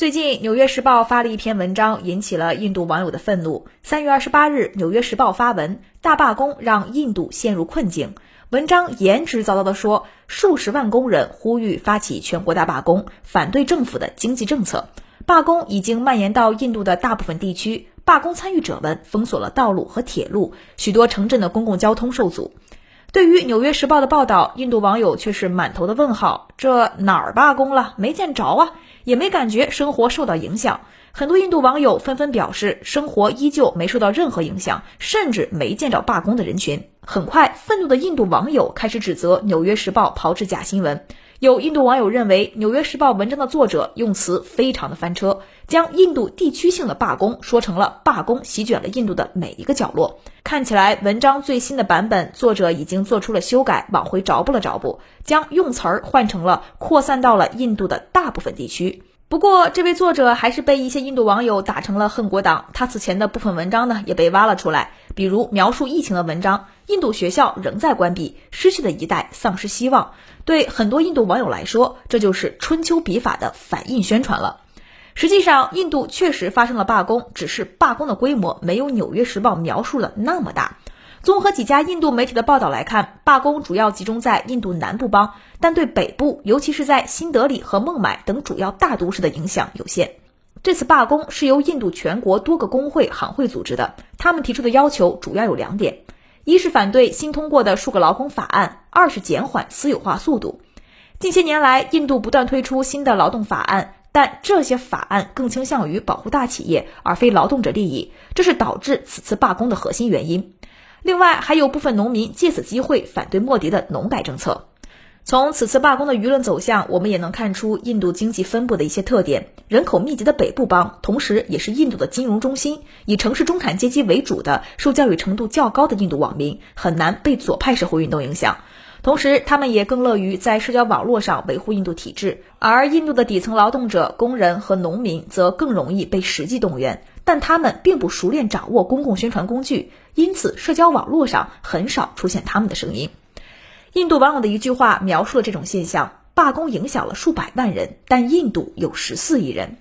最近，《纽约时报》发了一篇文章，引起了印度网友的愤怒。三月二十八日，《纽约时报》发文，大罢工让印度陷入困境。文章言之凿凿地说，数十万工人呼吁发起全国大罢工，反对政府的经济政策。罢工已经蔓延到印度的大部分地区，罢工参与者们封锁了道路和铁路，许多城镇的公共交通受阻。对于《纽约时报》的报道，印度网友却是满头的问号：这哪儿罢工了？没见着啊，也没感觉生活受到影响。很多印度网友纷纷表示，生活依旧没受到任何影响，甚至没见着罢工的人群。很快，愤怒的印度网友开始指责《纽约时报》炮制假新闻。有印度网友认为，《纽约时报》文章的作者用词非常的翻车，将印度地区性的罢工说成了罢工席卷了印度的每一个角落。看起来，文章最新的版本作者已经做出了修改，往回找补了找补，将用词儿换成了扩散到了印度的大部分地区。不过，这位作者还是被一些印度网友打成了恨国党。他此前的部分文章呢，也被挖了出来，比如描述疫情的文章。印度学校仍在关闭，失去的一代丧失希望。对很多印度网友来说，这就是春秋笔法的反印宣传了。实际上，印度确实发生了罢工，只是罢工的规模没有《纽约时报》描述的那么大。综合几家印度媒体的报道来看，罢工主要集中在印度南部邦，但对北部，尤其是在新德里和孟买等主要大都市的影响有限。这次罢工是由印度全国多个工会、行会组织的，他们提出的要求主要有两点。一是反对新通过的数个劳工法案，二是减缓私有化速度。近些年来，印度不断推出新的劳动法案，但这些法案更倾向于保护大企业，而非劳动者利益，这是导致此次罢工的核心原因。另外，还有部分农民借此机会反对莫迪的农改政策。从此次罢工的舆论走向，我们也能看出印度经济分布的一些特点。人口密集的北部邦，同时也是印度的金融中心，以城市中产阶级为主的、受教育程度较高的印度网民，很难被左派社会运动影响。同时，他们也更乐于在社交网络上维护印度体制。而印度的底层劳动者、工人和农民则更容易被实际动员，但他们并不熟练掌握公共宣传工具，因此社交网络上很少出现他们的声音。印度网友的一句话描述了这种现象：罢工影响了数百万人，但印度有十四亿人。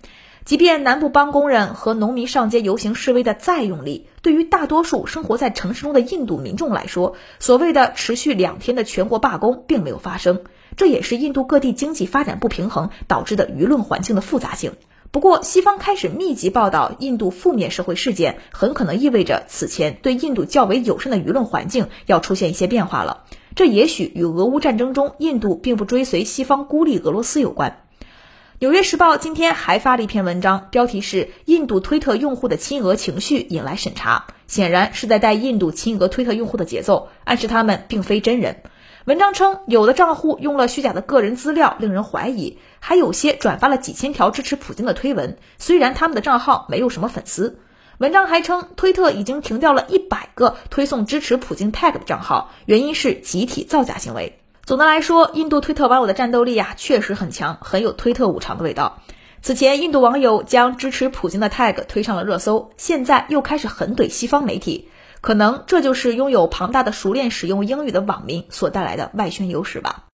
即便南部邦工人和农民上街游行示威的再用力，对于大多数生活在城市中的印度民众来说，所谓的持续两天的全国罢工并没有发生。这也是印度各地经济发展不平衡导致的舆论环境的复杂性。不过，西方开始密集报道印度负面社会事件，很可能意味着此前对印度较为友善的舆论环境要出现一些变化了。这也许与俄乌战争中印度并不追随西方孤立俄罗斯有关。纽约时报今天还发了一篇文章，标题是“印度推特用户的亲俄情绪引来审查”，显然是在带印度亲俄推特用户的节奏，暗示他们并非真人。文章称，有的账户用了虚假的个人资料，令人怀疑；还有些转发了几千条支持普京的推文，虽然他们的账号没有什么粉丝。文章还称，推特已经停掉了一百个推送支持普京 tag 的账号，原因是集体造假行为。总的来说，印度推特网友的战斗力啊，确实很强，很有推特五常的味道。此前，印度网友将支持普京的 tag 推上了热搜，现在又开始狠怼西方媒体。可能这就是拥有庞大的熟练使用英语的网民所带来的外宣优势吧。